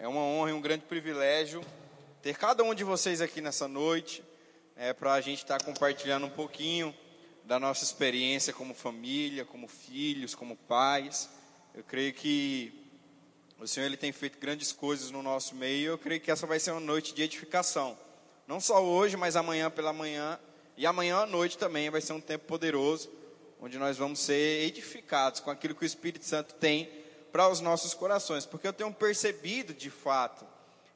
É uma honra e um grande privilégio ter cada um de vocês aqui nessa noite, é, para a gente estar tá compartilhando um pouquinho da nossa experiência como família, como filhos, como pais. Eu creio que o Senhor ele tem feito grandes coisas no nosso meio. Eu creio que essa vai ser uma noite de edificação. Não só hoje, mas amanhã pela manhã e amanhã à noite também vai ser um tempo poderoso, onde nós vamos ser edificados com aquilo que o Espírito Santo tem para os nossos corações, porque eu tenho percebido de fato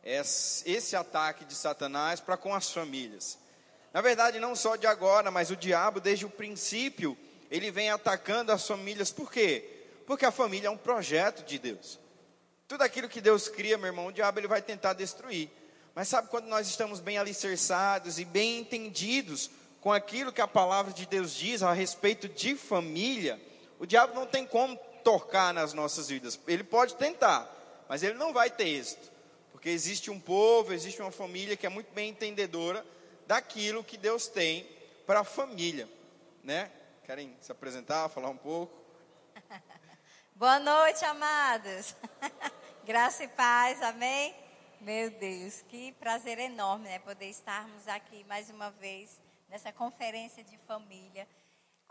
esse ataque de Satanás para com as famílias. Na verdade, não só de agora, mas o diabo, desde o princípio, ele vem atacando as famílias, por quê? Porque a família é um projeto de Deus. Tudo aquilo que Deus cria, meu irmão, o diabo ele vai tentar destruir. Mas sabe quando nós estamos bem alicerçados e bem entendidos com aquilo que a palavra de Deus diz a respeito de família, o diabo não tem como tocar nas nossas vidas. Ele pode tentar, mas ele não vai ter êxito. Porque existe um povo, existe uma família que é muito bem entendedora daquilo que Deus tem para a família, né? Querem se apresentar, falar um pouco? Boa noite, amados. Graça e paz, amém? Meu Deus, que prazer enorme, né? Poder estarmos aqui mais uma vez nessa conferência de família.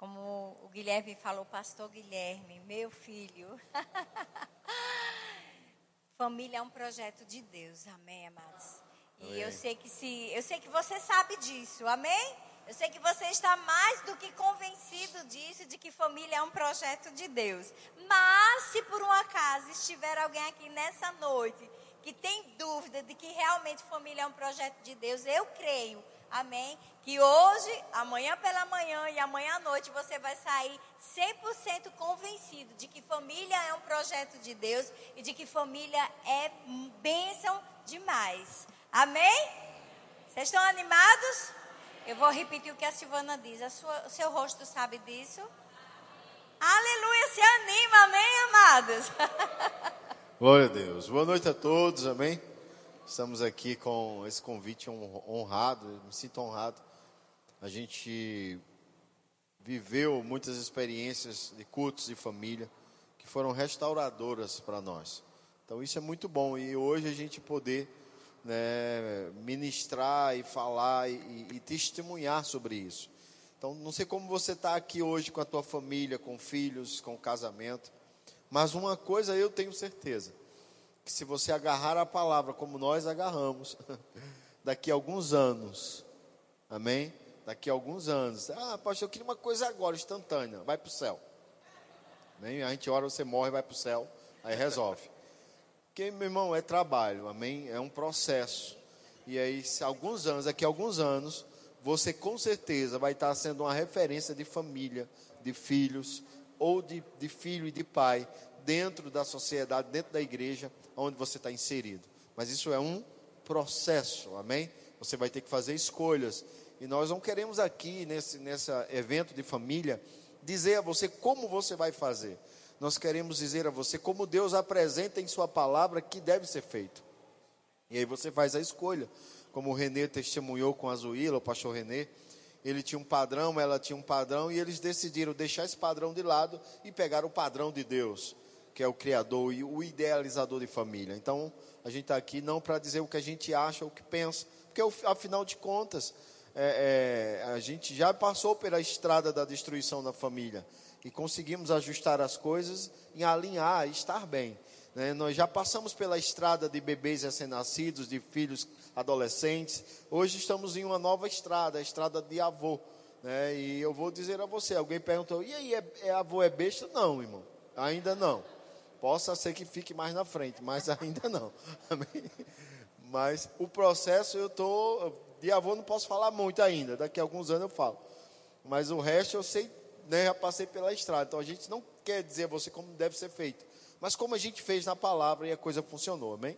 Como o Guilherme falou, pastor Guilherme, meu filho. Família é um projeto de Deus, amém, amados. E eu sei que se, eu sei que você sabe disso, amém? Eu sei que você está mais do que convencido disso, de que família é um projeto de Deus. Mas se por um acaso estiver alguém aqui nessa noite que tem dúvida de que realmente família é um projeto de Deus, eu creio Amém? Que hoje, amanhã pela manhã e amanhã à noite você vai sair 100% convencido de que família é um projeto de Deus e de que família é bênção demais. Amém? Vocês estão animados? Eu vou repetir o que a Silvana diz. A sua, o seu rosto sabe disso? Aleluia, se anima, amém, amados? Glória a Deus. Boa noite a todos, amém? Estamos aqui com esse convite honrado, me sinto honrado. A gente viveu muitas experiências de cultos de família que foram restauradoras para nós. Então isso é muito bom e hoje a gente poder né, ministrar e falar e, e testemunhar sobre isso. Então não sei como você está aqui hoje com a tua família, com filhos, com casamento, mas uma coisa eu tenho certeza que se você agarrar a palavra como nós agarramos, daqui a alguns anos, amém? Daqui a alguns anos, ah, pastor, eu queria uma coisa agora, instantânea, vai para o céu. Amém? A gente ora, você morre, vai para o céu, aí resolve. Porque, meu irmão, é trabalho, amém? É um processo. E aí, se alguns anos, daqui a alguns anos, você com certeza vai estar sendo uma referência de família, de filhos, ou de, de filho e de pai, dentro da sociedade, dentro da igreja, onde você está inserido. Mas isso é um processo, amém? Você vai ter que fazer escolhas. E nós não queremos aqui, nesse, nesse evento de família, dizer a você como você vai fazer. Nós queremos dizer a você como Deus apresenta em Sua palavra que deve ser feito. E aí você faz a escolha. Como o Renê testemunhou com a Zuíla, o pastor Renê, ele tinha um padrão, ela tinha um padrão, e eles decidiram deixar esse padrão de lado e pegar o padrão de Deus que é o criador e o idealizador de família. Então, a gente está aqui não para dizer o que a gente acha, o que pensa, porque afinal de contas, é, é, a gente já passou pela estrada da destruição da família e conseguimos ajustar as coisas e alinhar, estar bem. Né? Nós já passamos pela estrada de bebês recém-nascidos, de filhos adolescentes. Hoje estamos em uma nova estrada, a estrada de avô. Né? E eu vou dizer a você: alguém perguntou, e aí, é, é avô é besta? Não, irmão, ainda não. Possa ser que fique mais na frente, mas ainda não. Mas o processo eu tô de avô não posso falar muito ainda. Daqui a alguns anos eu falo. Mas o resto eu sei, né, já passei pela estrada. Então a gente não quer dizer a você como deve ser feito, mas como a gente fez na palavra e a coisa funcionou. Amém?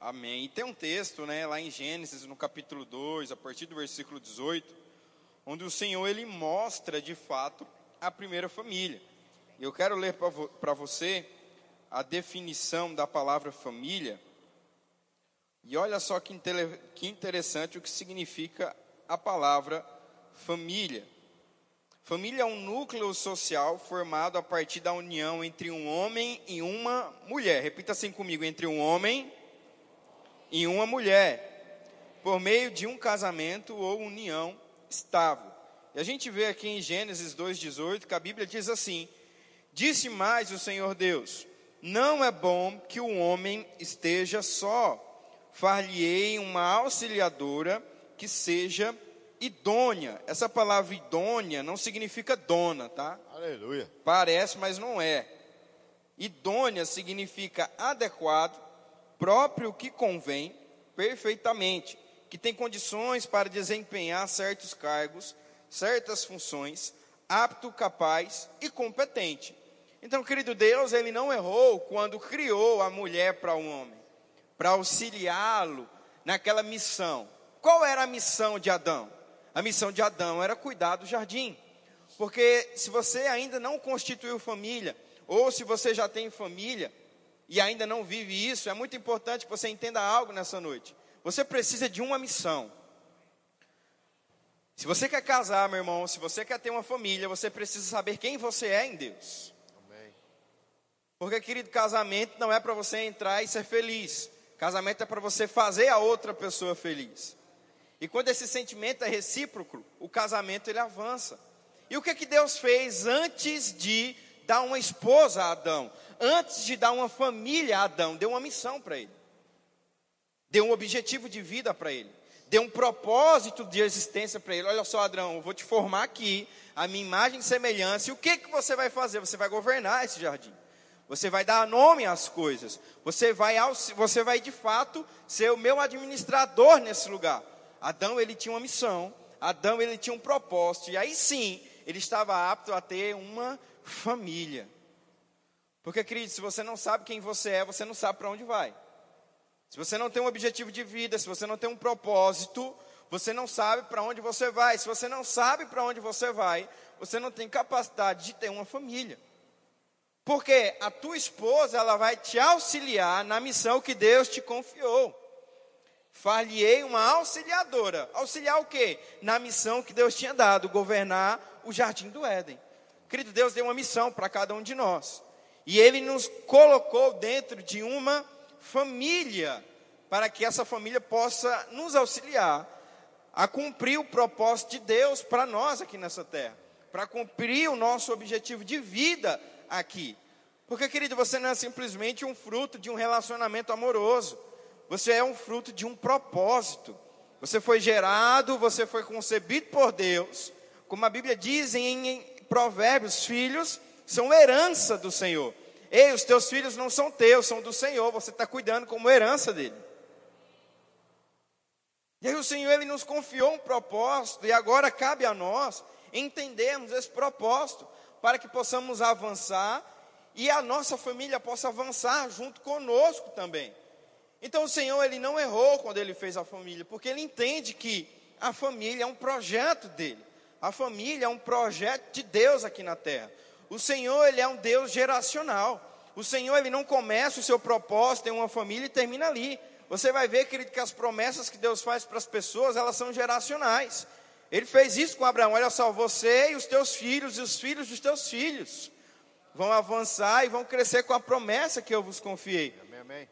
Amém. E tem um texto, né, lá em Gênesis, no capítulo 2, a partir do versículo 18, onde o Senhor ele mostra de fato a primeira família. Eu quero ler para você a definição da palavra família. E olha só que, que interessante o que significa a palavra família. Família é um núcleo social formado a partir da união entre um homem e uma mulher. Repita assim comigo: entre um homem em uma mulher, por meio de um casamento ou união estável. E a gente vê aqui em Gênesis 2,18 que a Bíblia diz assim: Disse mais o Senhor Deus: Não é bom que o homem esteja só, far-lhe-ei uma auxiliadora que seja idônea. Essa palavra idônea não significa dona, tá? Aleluia. Parece, mas não é. Idônea significa adequado, próprio que convém, perfeitamente, que tem condições para desempenhar certos cargos, certas funções, apto, capaz e competente. Então, querido Deus, ele não errou quando criou a mulher para o um homem, para auxiliá-lo naquela missão. Qual era a missão de Adão? A missão de Adão era cuidar do jardim. Porque se você ainda não constituiu família, ou se você já tem família e ainda não vive isso, é muito importante que você entenda algo nessa noite. Você precisa de uma missão. Se você quer casar, meu irmão, se você quer ter uma família, você precisa saber quem você é em Deus. Porque, querido, casamento não é para você entrar e ser feliz. Casamento é para você fazer a outra pessoa feliz. E quando esse sentimento é recíproco, o casamento ele avança. E o que que Deus fez antes de dar uma esposa a Adão? Antes de dar uma família a Adão, deu uma missão para ele. Deu um objetivo de vida para ele. Deu um propósito de existência para ele. Olha só, Adão, eu vou te formar aqui, a minha imagem e semelhança. E o que que você vai fazer? Você vai governar esse jardim. Você vai dar nome às coisas. Você vai, você vai de fato ser o meu administrador nesse lugar. Adão ele tinha uma missão, Adão ele tinha um propósito, e aí sim, ele estava apto a ter uma família. Porque, querido, se você não sabe quem você é, você não sabe para onde vai. Se você não tem um objetivo de vida, se você não tem um propósito, você não sabe para onde você vai. Se você não sabe para onde você vai, você não tem capacidade de ter uma família. Porque a tua esposa, ela vai te auxiliar na missão que Deus te confiou. Far-lhe-ei uma auxiliadora. Auxiliar o quê? Na missão que Deus tinha dado, governar o jardim do Éden. Querido, Deus deu uma missão para cada um de nós. E Ele nos colocou dentro de uma família, para que essa família possa nos auxiliar a cumprir o propósito de Deus para nós aqui nessa terra, para cumprir o nosso objetivo de vida aqui. Porque, querido, você não é simplesmente um fruto de um relacionamento amoroso. Você é um fruto de um propósito. Você foi gerado, você foi concebido por Deus. Como a Bíblia diz em Provérbios, filhos são herança do Senhor. Ei, os teus filhos não são teus, são do Senhor. Você está cuidando como herança dele. E aí o Senhor ele nos confiou um propósito e agora cabe a nós entendermos esse propósito para que possamos avançar e a nossa família possa avançar junto conosco também. Então o Senhor ele não errou quando ele fez a família, porque ele entende que a família é um projeto dele. A família é um projeto de Deus aqui na terra. O Senhor ele é um Deus geracional. O Senhor ele não começa o seu propósito em uma família e termina ali. Você vai ver, querido, que as promessas que Deus faz para as pessoas, elas são geracionais. Ele fez isso com Abraão. Olha só, você e os teus filhos e os filhos dos teus filhos vão avançar e vão crescer com a promessa que eu vos confiei. Amém, amém.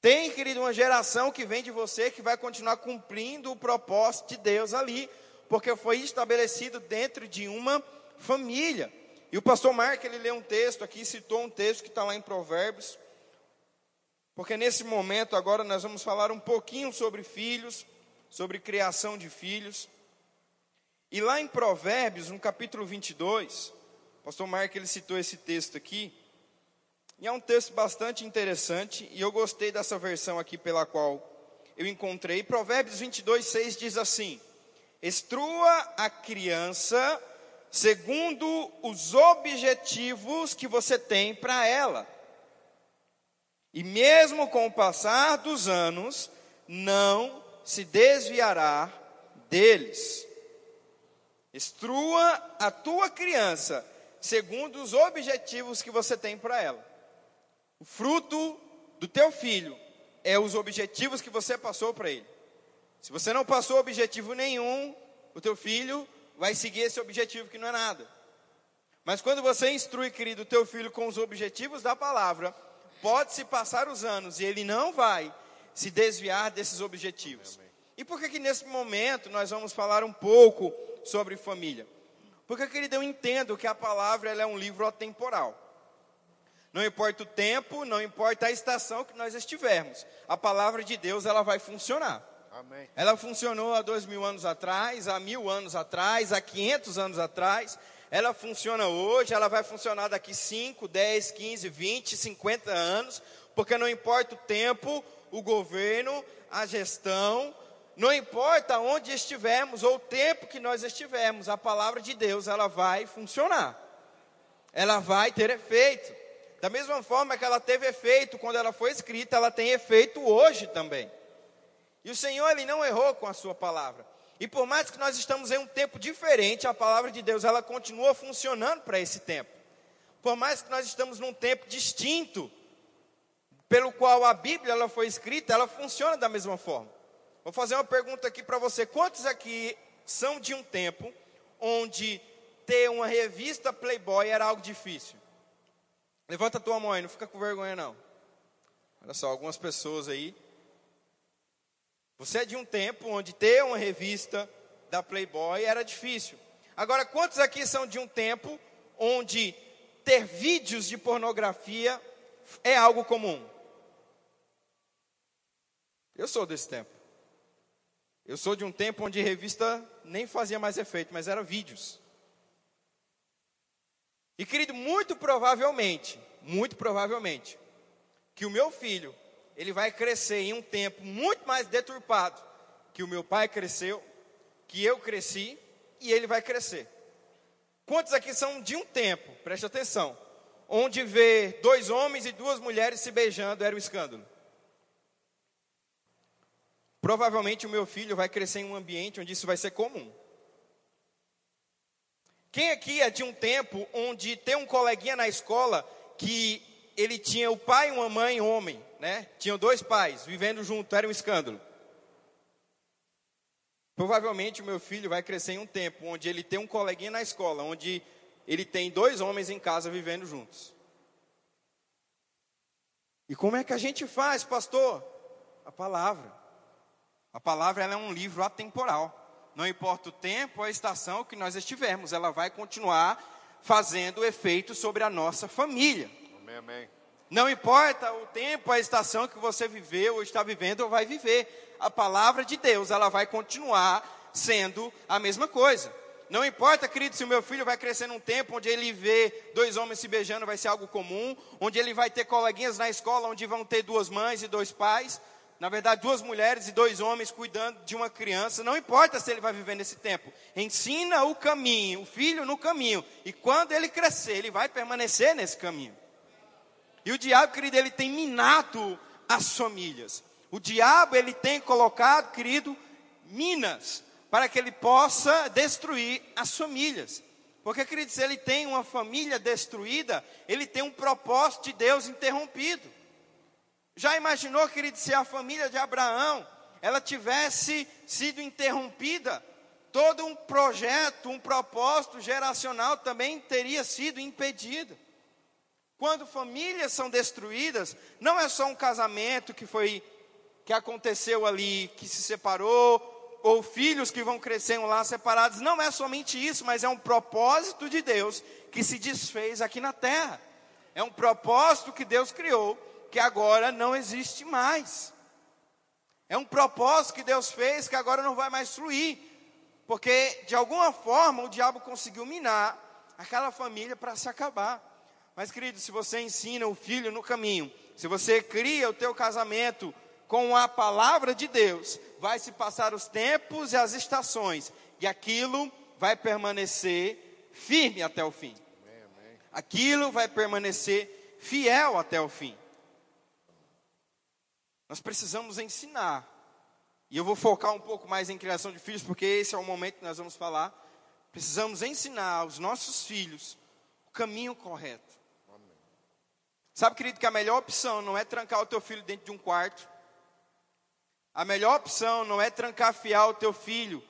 Tem, querido, uma geração que vem de você que vai continuar cumprindo o propósito de Deus ali, porque foi estabelecido dentro de uma família. E o pastor Mark, ele leu um texto aqui, citou um texto que está lá em Provérbios, porque nesse momento agora nós vamos falar um pouquinho sobre filhos, sobre criação de filhos. E lá em Provérbios, no capítulo 22, o pastor Mark ele citou esse texto aqui, e é um texto bastante interessante, e eu gostei dessa versão aqui pela qual eu encontrei. Provérbios 22, 6 diz assim: Estrua a criança segundo os objetivos que você tem para ela. E mesmo com o passar dos anos, não se desviará deles. Estrua a tua criança segundo os objetivos que você tem para ela. O fruto do teu filho é os objetivos que você passou para ele. Se você não passou objetivo nenhum, o teu filho vai seguir esse objetivo que não é nada. Mas quando você instrui, querido, o teu filho com os objetivos da palavra, pode-se passar os anos e ele não vai se desviar desses objetivos. E por que que nesse momento nós vamos falar um pouco sobre família? Porque, querido, eu entendo que a palavra ela é um livro atemporal. Não importa o tempo, não importa a estação que nós estivermos, a palavra de Deus ela vai funcionar. Amém. Ela funcionou há dois mil anos atrás, há mil anos atrás, há quinhentos anos atrás. Ela funciona hoje, ela vai funcionar daqui 5, 10, 15, 20, 50 anos, porque não importa o tempo, o governo, a gestão, não importa onde estivermos ou o tempo que nós estivermos, a palavra de Deus ela vai funcionar. Ela vai ter efeito. Da mesma forma que ela teve efeito quando ela foi escrita, ela tem efeito hoje também. E o Senhor ele não errou com a sua palavra. E por mais que nós estamos em um tempo diferente, a palavra de Deus ela continua funcionando para esse tempo. Por mais que nós estamos num tempo distinto, pelo qual a Bíblia ela foi escrita, ela funciona da mesma forma. Vou fazer uma pergunta aqui para você. Quantos aqui são de um tempo onde ter uma revista Playboy era algo difícil? Levanta a tua mão aí, não fica com vergonha não. Olha só, algumas pessoas aí. Você é de um tempo onde ter uma revista da Playboy era difícil. Agora, quantos aqui são de um tempo onde ter vídeos de pornografia é algo comum? Eu sou desse tempo. Eu sou de um tempo onde revista nem fazia mais efeito, mas era vídeos. E querido, muito provavelmente, muito provavelmente, que o meu filho, ele vai crescer em um tempo muito mais deturpado que o meu pai cresceu, que eu cresci e ele vai crescer. Quantos aqui são de um tempo, preste atenção, onde ver dois homens e duas mulheres se beijando era um escândalo? Provavelmente o meu filho vai crescer em um ambiente onde isso vai ser comum. Quem aqui é de um tempo onde tem um coleguinha na escola que ele tinha o pai e uma mãe homem, né? Tinham dois pais vivendo junto, era um escândalo. Provavelmente o meu filho vai crescer em um tempo onde ele tem um coleguinha na escola, onde ele tem dois homens em casa vivendo juntos. E como é que a gente faz, pastor? A palavra. A palavra é um livro atemporal. Não importa o tempo ou a estação que nós estivermos, ela vai continuar fazendo efeito sobre a nossa família. Amém, amém. Não importa o tempo, a estação que você viveu ou está vivendo ou vai viver, a palavra de Deus, ela vai continuar sendo a mesma coisa. Não importa, querido, se o meu filho vai crescer num tempo onde ele vê dois homens se beijando, vai ser algo comum, onde ele vai ter coleguinhas na escola onde vão ter duas mães e dois pais na verdade, duas mulheres e dois homens cuidando de uma criança, não importa se ele vai viver nesse tempo, ensina o caminho, o filho no caminho, e quando ele crescer, ele vai permanecer nesse caminho. E o diabo, querido, ele tem minado as famílias. O diabo, ele tem colocado, querido, minas, para que ele possa destruir as famílias. Porque, querido, se ele tem uma família destruída, ele tem um propósito de Deus interrompido. Já imaginou, querido, se a família de Abraão ela tivesse sido interrompida, todo um projeto, um propósito geracional também teria sido impedido. Quando famílias são destruídas, não é só um casamento que foi que aconteceu ali, que se separou, ou filhos que vão crescer lá separados, não é somente isso, mas é um propósito de Deus que se desfez aqui na terra. É um propósito que Deus criou que agora não existe mais. É um propósito que Deus fez que agora não vai mais fluir. Porque de alguma forma o diabo conseguiu minar aquela família para se acabar. Mas querido, se você ensina o filho no caminho, se você cria o teu casamento com a palavra de Deus, vai se passar os tempos e as estações, e aquilo vai permanecer firme até o fim. Aquilo vai permanecer fiel até o fim. Nós precisamos ensinar. E eu vou focar um pouco mais em criação de filhos, porque esse é o momento que nós vamos falar. Precisamos ensinar aos nossos filhos o caminho correto. Sabe, querido, que a melhor opção não é trancar o teu filho dentro de um quarto. A melhor opção não é trancafiar o teu filho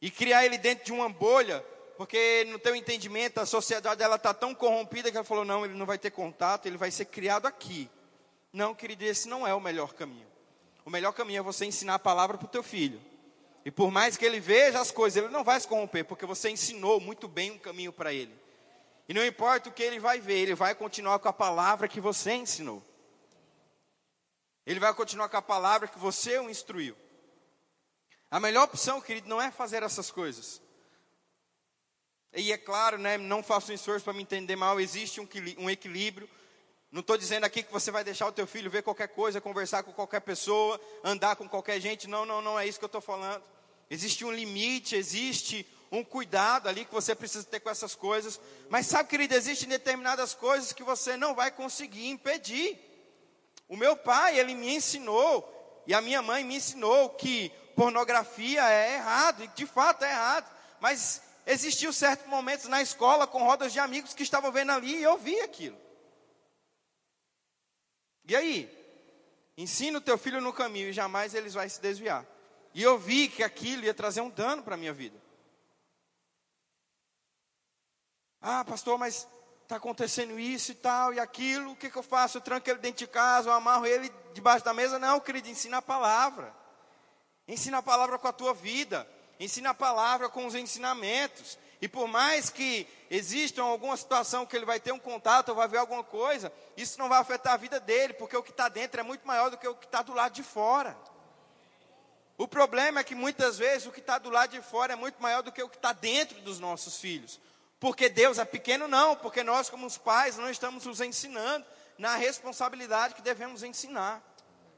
e criar ele dentro de uma bolha, porque no teu entendimento a sociedade ela está tão corrompida que ela falou não, ele não vai ter contato, ele vai ser criado aqui. Não, querido, esse não é o melhor caminho. O melhor caminho é você ensinar a palavra para o teu filho. E por mais que ele veja as coisas, ele não vai se corromper, porque você ensinou muito bem um caminho para ele. E não importa o que ele vai ver, ele vai continuar com a palavra que você ensinou. Ele vai continuar com a palavra que você o instruiu. A melhor opção, querido, não é fazer essas coisas. E é claro, né, não faço um esforço para me entender mal, existe um, um equilíbrio. Não estou dizendo aqui que você vai deixar o teu filho ver qualquer coisa, conversar com qualquer pessoa, andar com qualquer gente. Não, não, não é isso que eu estou falando. Existe um limite, existe um cuidado ali que você precisa ter com essas coisas. Mas sabe, querido, existem determinadas coisas que você não vai conseguir impedir. O meu pai, ele me ensinou, e a minha mãe me ensinou que pornografia é errado, e de fato é errado. Mas existiam certos momentos na escola com rodas de amigos que estavam vendo ali e eu vi aquilo. E aí? Ensina o teu filho no caminho e jamais eles vai se desviar. E eu vi que aquilo ia trazer um dano para a minha vida. Ah, pastor, mas está acontecendo isso e tal e aquilo, o que, que eu faço? Eu tranco ele dentro de casa, eu amarro ele debaixo da mesa? Não, querido, ensina a palavra. Ensina a palavra com a tua vida. Ensina a palavra com os ensinamentos. E por mais que exista alguma situação que ele vai ter um contato ou vai ver alguma coisa, isso não vai afetar a vida dele, porque o que está dentro é muito maior do que o que está do lado de fora. O problema é que muitas vezes o que está do lado de fora é muito maior do que o que está dentro dos nossos filhos. Porque Deus é pequeno, não, porque nós, como os pais, não estamos nos ensinando na responsabilidade que devemos ensinar.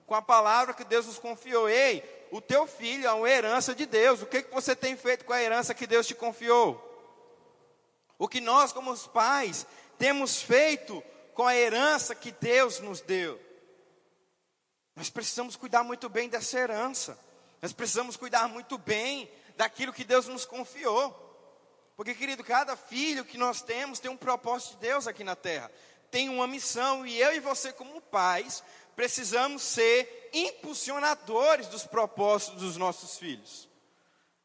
Com a palavra que Deus nos confiou. Ei, o teu filho é uma herança de Deus. O que, que você tem feito com a herança que Deus te confiou? O que nós, como os pais, temos feito com a herança que Deus nos deu? Nós precisamos cuidar muito bem dessa herança. Nós precisamos cuidar muito bem daquilo que Deus nos confiou. Porque, querido, cada filho que nós temos tem um propósito de Deus aqui na terra. Tem uma missão, e eu e você, como pais, precisamos ser impulsionadores dos propósitos dos nossos filhos.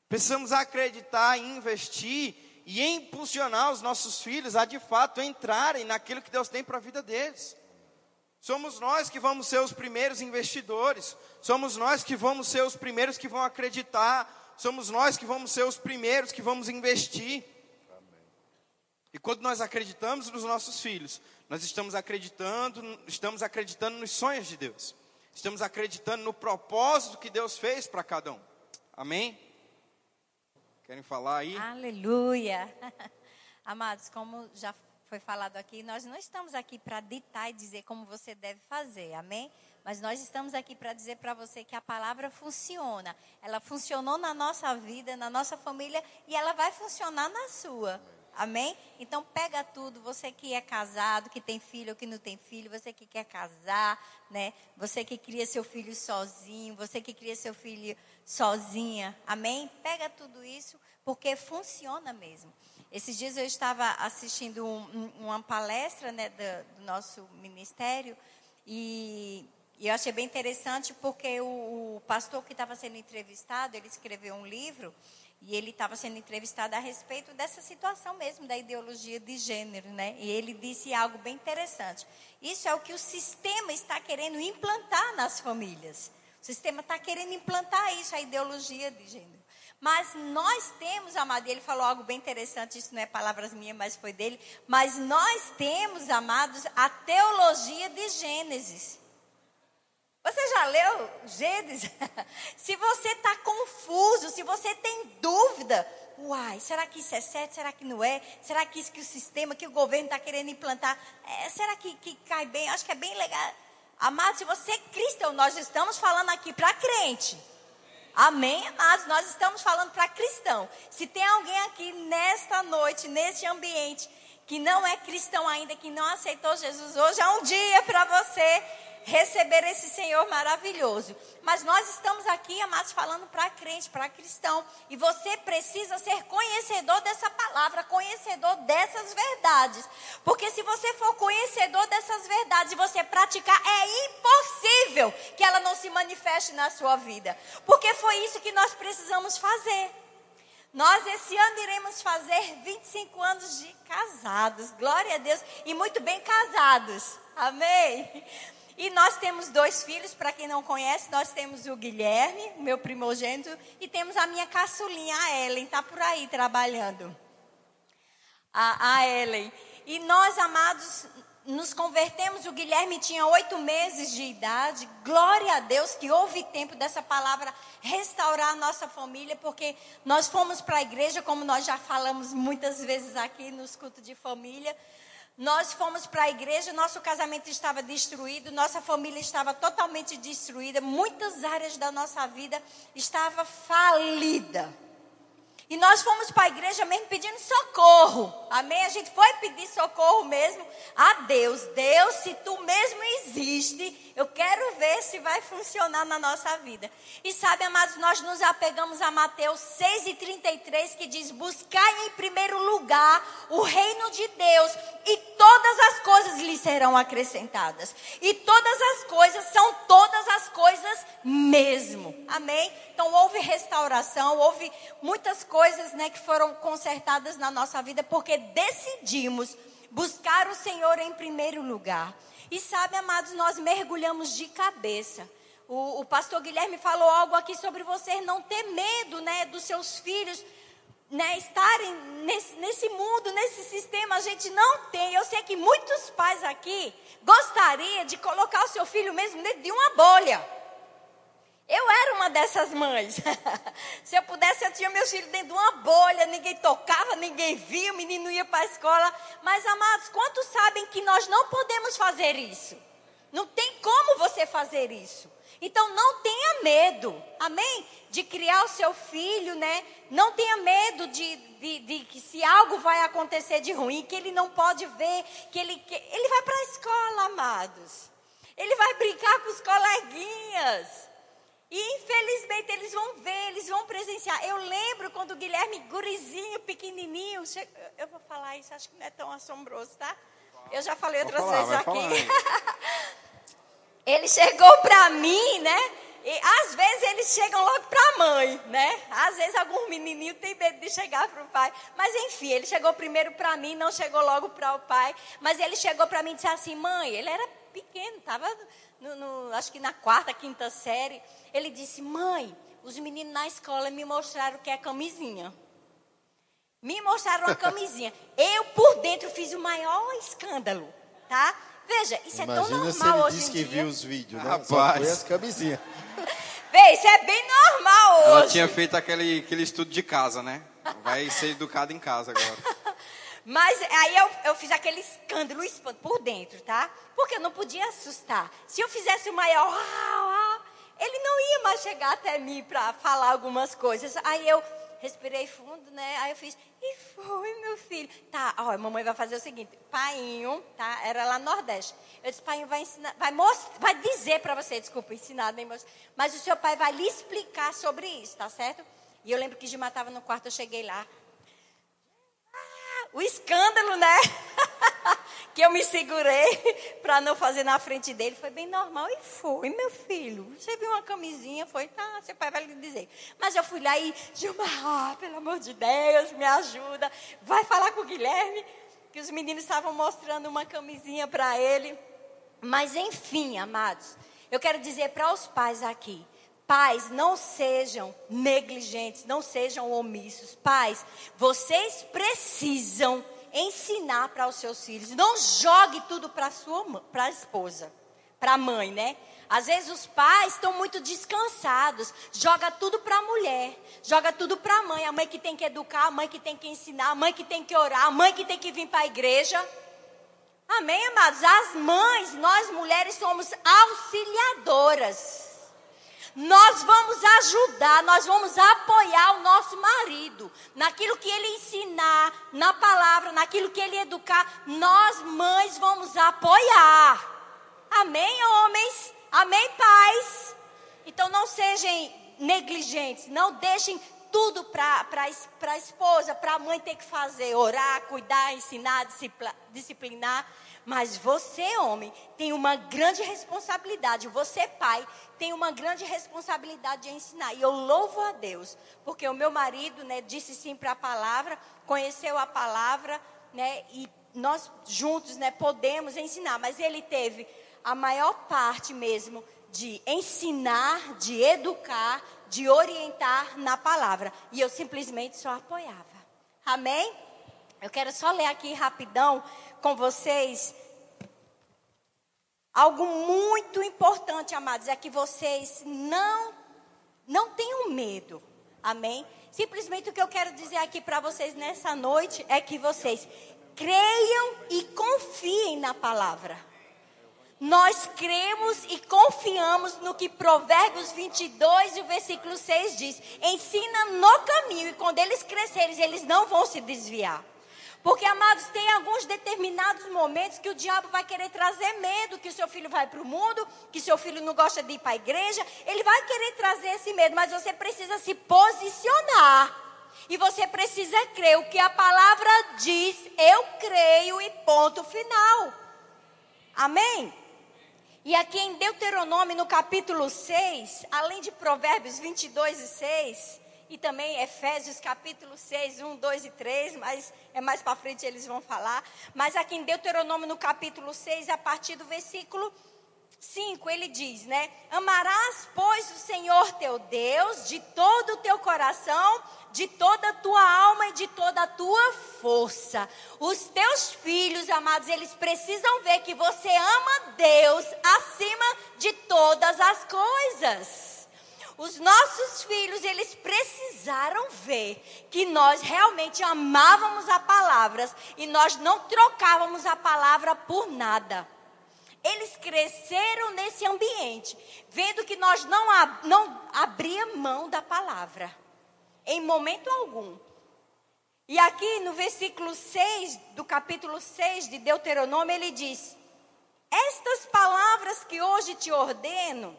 Precisamos acreditar e investir e impulsionar os nossos filhos a de fato entrarem naquilo que Deus tem para a vida deles. Somos nós que vamos ser os primeiros investidores, somos nós que vamos ser os primeiros que vão acreditar, somos nós que vamos ser os primeiros que vamos investir. E quando nós acreditamos nos nossos filhos, nós estamos acreditando, estamos acreditando nos sonhos de Deus. Estamos acreditando no propósito que Deus fez para cada um. Amém? Querem falar aí? Aleluia. Amados, como já foi falado aqui, nós não estamos aqui para ditar e dizer como você deve fazer, amém? Mas nós estamos aqui para dizer para você que a palavra funciona. Ela funcionou na nossa vida, na nossa família e ela vai funcionar na sua. Amém? Então pega tudo, você que é casado, que tem filho ou que não tem filho, você que quer casar, né? Você que cria seu filho sozinho, você que cria seu filho sozinha. Amém? Pega tudo isso porque funciona mesmo. Esses dias eu estava assistindo um, uma palestra né, do, do, nosso ministério e, e, eu achei bem interessante porque o, o pastor que estava sendo entrevistado, ele escreveu um livro e ele estava sendo entrevistado a respeito dessa situação mesmo da ideologia de gênero, né? E ele disse algo bem interessante. Isso é o que o sistema está querendo implantar nas famílias. O sistema está querendo implantar isso, a ideologia de gênero. Mas nós temos, amado, ele falou algo bem interessante, isso não é palavras minhas, mas foi dele. Mas nós temos, amados, a teologia de Gênesis. Você já leu Gênesis? se você está confuso, se você tem dúvida, uai, será que isso é certo? Será que não é? Será que isso que o sistema, que o governo está querendo implantar, é, será que, que cai bem? Acho que é bem legal. Amado, se você é cristão, nós estamos falando aqui para crente. Amém, amados? Nós estamos falando para cristão. Se tem alguém aqui nesta noite, neste ambiente, que não é cristão ainda, que não aceitou Jesus, hoje é um dia para você receber esse Senhor maravilhoso. Mas nós estamos aqui, amados, falando para crente, para cristão. E você precisa ser conhecedor dessa palavra, conhecedor dessas verdades. Porque se você for conhecedor dessas verdades e você praticar, é impossível que ela não se manifeste na sua vida. Porque foi isso que nós precisamos fazer. Nós esse ano iremos fazer 25 anos de casados, glória a Deus, e muito bem casados, amém? E nós temos dois filhos, para quem não conhece, nós temos o Guilherme, meu primogênito, e temos a minha caçulinha, a Ellen, está por aí trabalhando. A, a Ellen. E nós, amados, nos convertemos, o Guilherme tinha oito meses de idade. Glória a Deus que houve tempo dessa palavra restaurar a nossa família, porque nós fomos para a igreja, como nós já falamos muitas vezes aqui nos cultos de família. Nós fomos para a igreja, nosso casamento estava destruído, nossa família estava totalmente destruída, muitas áreas da nossa vida estavam falidas. E nós fomos para a igreja mesmo pedindo socorro. Amém? A gente foi pedir socorro mesmo a Deus. Deus, se tu mesmo existe, eu quero ver se vai funcionar na nossa vida. E sabe, amados, nós nos apegamos a Mateus 6,33 que diz: Buscai em primeiro lugar o reino de Deus, e serão acrescentadas. E todas as coisas são todas as coisas mesmo. Amém? Então houve restauração, houve muitas coisas né, que foram consertadas na nossa vida porque decidimos buscar o Senhor em primeiro lugar. E sabe, amados, nós mergulhamos de cabeça. O, o pastor Guilherme falou algo aqui sobre você não ter medo né, dos seus filhos né, estarem nesse, nesse mundo, nesse sistema. A gente não tem. Eu sei que muitos pais aqui gostariam de colocar o seu filho mesmo dentro de uma bolha. Eu era uma dessas mães. Se eu pudesse, eu tinha meus filhos dentro de uma bolha, ninguém tocava, ninguém via, o menino ia para a escola. Mas, amados, quantos sabem que nós não podemos fazer isso? Não tem como você fazer isso. Então, não tenha medo, amém? De criar o seu filho, né? Não tenha medo de, de, de que se algo vai acontecer de ruim, que ele não pode ver, que ele, que, ele vai para a escola, amados. Ele vai brincar com os coleguinhas. E infelizmente eles vão ver, eles vão presenciar. Eu lembro quando o Guilherme, gurizinho, pequenininho, che... eu vou falar isso, acho que não é tão assombroso, tá? Eu já falei outras falar, vezes aqui. ele chegou para mim, né? E às vezes eles chegam logo para a mãe, né? Às vezes algum menininho tem medo de chegar para o pai. Mas enfim, ele chegou primeiro para mim, não chegou logo para o pai. Mas ele chegou para mim e disse assim: mãe, ele era pequeno, estava acho que na quarta, quinta série, ele disse: Mãe, os meninos na escola me mostraram que é camisinha. Me mostraram uma camisinha. Eu, por dentro, fiz o maior escândalo, tá? Veja, isso Imagina é tão normal se ele hoje disse que dia. viu os vídeos, né? Rapaz. Só foi as camisinhas. Vê, isso é bem normal hoje. Ela tinha feito aquele, aquele estudo de casa, né? Vai ser educada em casa agora. Mas aí eu, eu fiz aquele escândalo espanto por dentro, tá? Porque eu não podia assustar. Se eu fizesse o maior, ele não ia mais chegar até mim para falar algumas coisas. Aí eu respirei fundo, né? Aí eu fiz, e foi, meu filho. Tá, ó, a mamãe vai fazer o seguinte, painho, tá? Era lá no Nordeste. Eu disse, painho vai ensinar, vai, mostrar, vai dizer para você, desculpa, ensinar, nem mostrar, mas o seu pai vai lhe explicar sobre isso, tá certo? E eu lembro que Gilmar estava no quarto, eu cheguei lá, o escândalo, né? que eu me segurei para não fazer na frente dele. Foi bem normal. E foi, meu filho. Você viu uma camisinha? Foi, tá, seu pai vai lhe dizer. Mas eu fui lá e, Gilmar, ah, pelo amor de Deus, me ajuda. Vai falar com o Guilherme, que os meninos estavam mostrando uma camisinha para ele. Mas enfim, amados, eu quero dizer para os pais aqui, Pais, não sejam negligentes, não sejam omissos. Pais, vocês precisam ensinar para os seus filhos. Não jogue tudo para sua para a esposa, para a mãe, né? Às vezes os pais estão muito descansados, joga tudo para a mulher, joga tudo para a mãe, a mãe que tem que educar, a mãe que tem que ensinar, a mãe que tem que orar, a mãe que tem que vir para a igreja. Amém, amados? As mães, nós mulheres somos auxiliadoras. Nós vamos ajudar, nós vamos apoiar o nosso marido naquilo que ele ensinar, na palavra, naquilo que ele educar. Nós, mães, vamos apoiar. Amém, homens? Amém, pais? Então não sejam negligentes, não deixem tudo para a esposa, para a mãe ter que fazer, orar, cuidar, ensinar, disciplinar. Mas você, homem, tem uma grande responsabilidade. Você, pai, tem uma grande responsabilidade de ensinar. E eu louvo a Deus, porque o meu marido, né, disse sim para a palavra, conheceu a palavra, né, e nós juntos, né, podemos ensinar. Mas ele teve a maior parte mesmo de ensinar, de educar, de orientar na palavra. E eu simplesmente só apoiava. Amém? Eu quero só ler aqui rapidão com vocês. Algo muito importante, amados, é que vocês não não tenham medo. Amém? Simplesmente o que eu quero dizer aqui para vocês nessa noite é que vocês creiam e confiem na palavra. Nós cremos e confiamos no que Provérbios 22 e o versículo 6 diz. Ensina no caminho e quando eles crescerem, eles não vão se desviar. Porque, amados, tem alguns determinados momentos que o diabo vai querer trazer medo que o seu filho vai para o mundo, que seu filho não gosta de ir para a igreja. Ele vai querer trazer esse medo, mas você precisa se posicionar. E você precisa crer. O que a palavra diz, eu creio e ponto final. Amém? E aqui em Deuteronômio, no capítulo 6, além de Provérbios 22 e 6, e também Efésios capítulo 6, 1, 2 e 3, mas é mais para frente eles vão falar. Mas aqui em Deuteronômio no capítulo 6, a partir do versículo 5, ele diz, né? Amarás, pois, o Senhor teu Deus de todo o teu coração, de toda a tua alma e de toda a tua força. Os teus filhos, amados, eles precisam ver que você ama Deus acima de todas as coisas. Os nossos filhos, eles precisaram ver que nós realmente amávamos a palavra e nós não trocávamos a palavra por nada. Eles cresceram nesse ambiente, vendo que nós não, ab não abria mão da palavra, em momento algum. E aqui no versículo 6 do capítulo 6 de Deuteronômio, ele diz: Estas palavras que hoje te ordeno,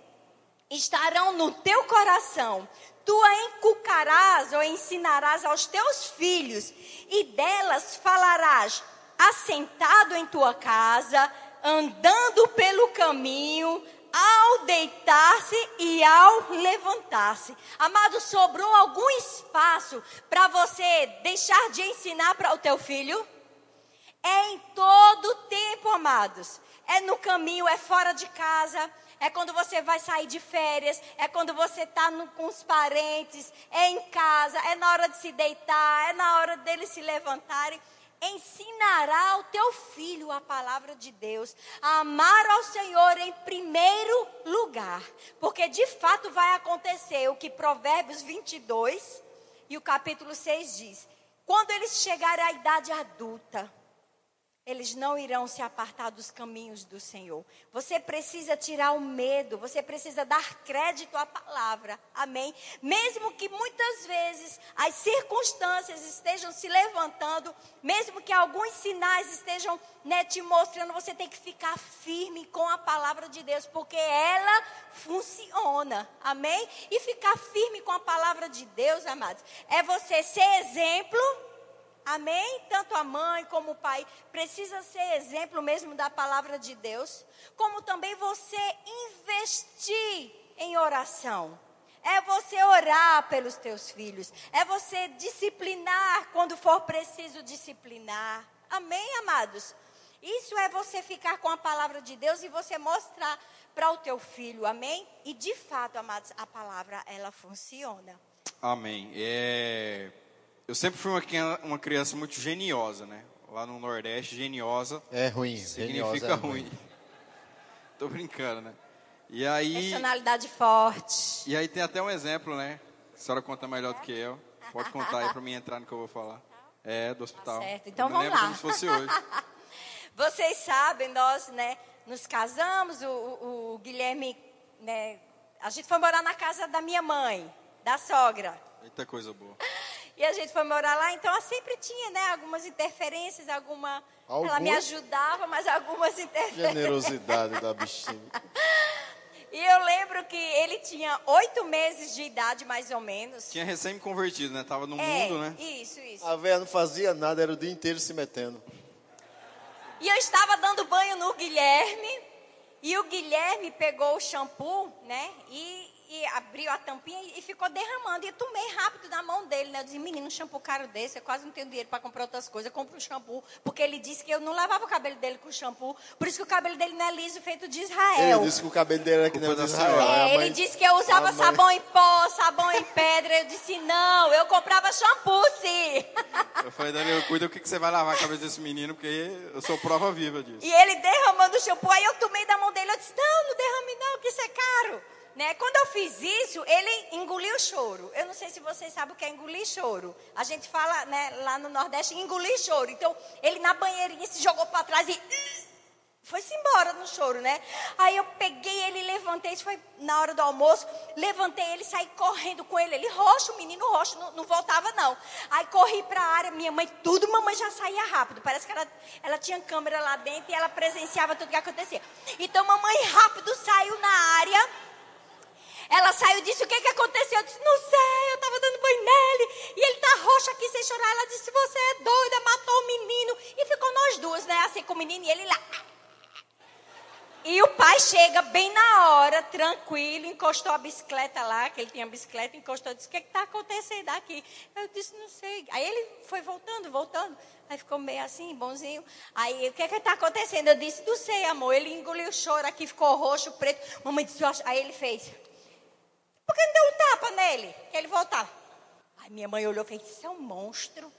estarão no teu coração. Tu a inculcarás ou ensinarás aos teus filhos, e delas falarás assentado em tua casa, andando pelo caminho, ao deitar-se e ao levantar-se. Amado, sobrou algum espaço para você deixar de ensinar para o teu filho? É em todo tempo, amados. É no caminho, é fora de casa, é quando você vai sair de férias, é quando você está com os parentes, é em casa, é na hora de se deitar, é na hora deles se levantarem. Ensinará ao teu filho a palavra de Deus, a amar ao Senhor em primeiro lugar, porque de fato vai acontecer o que Provérbios 22 e o capítulo 6 diz: quando eles chegarem à idade adulta, eles não irão se apartar dos caminhos do Senhor. Você precisa tirar o medo, você precisa dar crédito à palavra. Amém? Mesmo que muitas vezes as circunstâncias estejam se levantando, mesmo que alguns sinais estejam né, te mostrando, você tem que ficar firme com a palavra de Deus, porque ela funciona. Amém? E ficar firme com a palavra de Deus, amados, é você ser exemplo Amém? Tanto a mãe como o pai precisa ser exemplo mesmo da palavra de Deus, como também você investir em oração. É você orar pelos teus filhos, é você disciplinar quando for preciso disciplinar. Amém, amados? Isso é você ficar com a palavra de Deus e você mostrar para o teu filho, amém? E de fato, amados, a palavra ela funciona. Amém. É, eu sempre fui uma, uma criança muito geniosa, né? Lá no Nordeste, geniosa. É ruim. Significa é ruim. ruim. Tô brincando, né? E aí. Personalidade forte. E aí tem até um exemplo, né? A senhora conta melhor do que eu. Pode contar aí para mim entrar no que eu vou falar. É, do hospital. Tá certo. Então vamos lá. como se fosse hoje. Vocês sabem, nós, né, nos casamos, o, o, o Guilherme, né, a gente foi morar na casa da minha mãe, da sogra. Eita coisa boa. E a gente foi morar lá, então ela sempre tinha, né, algumas interferências, alguma. Algum? Ela me ajudava, mas algumas interferências. Generosidade da bichinha. E eu lembro que ele tinha oito meses de idade, mais ou menos. Tinha recém-convertido, né? Tava no é, mundo, né? Isso, isso. A velha não fazia nada, era o dia inteiro se metendo. E eu estava dando banho no Guilherme, e o Guilherme pegou o shampoo, né? E e abriu a tampinha e ficou derramando. E eu tomei rápido da mão dele, né? Eu disse, menino, um shampoo caro desse, eu quase não tenho dinheiro para comprar outras coisas. Eu compro um shampoo, porque ele disse que eu não lavava o cabelo dele com shampoo. Por isso que o cabelo dele não é liso, feito de Israel. Ele disse que o cabelo dele era que nem o de Israel. É, ele mãe- disse que eu usava sabão em pó, sabão em pedra. Eu disse, não, eu comprava shampoo, sim. Eu falei, Daniel, cuida o que, que você vai lavar a cabeça desse menino, porque eu sou prova viva disso. E ele derramando o shampoo, aí eu tomei da mão dele, eu disse, não, não derrame não, que isso é caro. Né? Quando eu fiz isso, ele engoliu o choro. Eu não sei se vocês sabem o que é engolir choro. A gente fala né, lá no Nordeste, engolir choro. Então, ele na banheirinha se jogou para trás e... Foi-se embora no choro, né? Aí eu peguei ele, levantei, isso foi na hora do almoço, levantei ele, saí correndo com ele. Ele roxo, menino roxo, não, não voltava não. Aí corri para a área, minha mãe, tudo, mamãe já saía rápido. Parece que ela, ela tinha câmera lá dentro e ela presenciava tudo que acontecia. Então mamãe rápido saiu na área. Ela saiu e disse: O que, que aconteceu? Eu disse: Não sei, eu estava dando banho nele. E ele tá roxo aqui sem chorar. Ela disse: Você é doida, matou o menino. E ficou nós duas, né? Assim com o menino e ele lá. E o pai chega bem na hora, tranquilo, encostou a bicicleta lá, que ele tinha bicicleta, encostou disse: O que está acontecendo aqui? Eu disse: Não sei. Aí ele foi voltando, voltando. Aí ficou meio assim, bonzinho. Aí, o que está acontecendo? Eu disse: Não sei, amor. Ele engoliu o choro aqui, ficou roxo, preto. Mamãe disse: "Eu acho-" Aí ele fez. Por que não deu um tapa nele? Que ele voltava. Aí minha mãe olhou e fez: Isso é um monstro.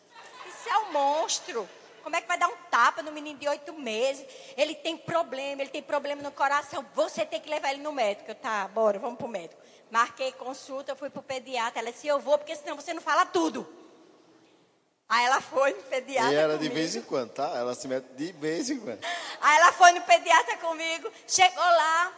Isso é um monstro. Como é que vai dar um tapa no menino de oito meses? Ele tem problema, ele tem problema no coração. Você tem que levar ele no médico. Eu, tá, bora, vamos pro médico. Marquei consulta, fui pro pediatra. Ela disse: Eu vou, porque senão você não fala tudo. Aí ela foi no pediatra. E era de comigo. vez em quando, tá? Ela se mete de vez em quando. Aí ela foi no pediatra comigo, chegou lá,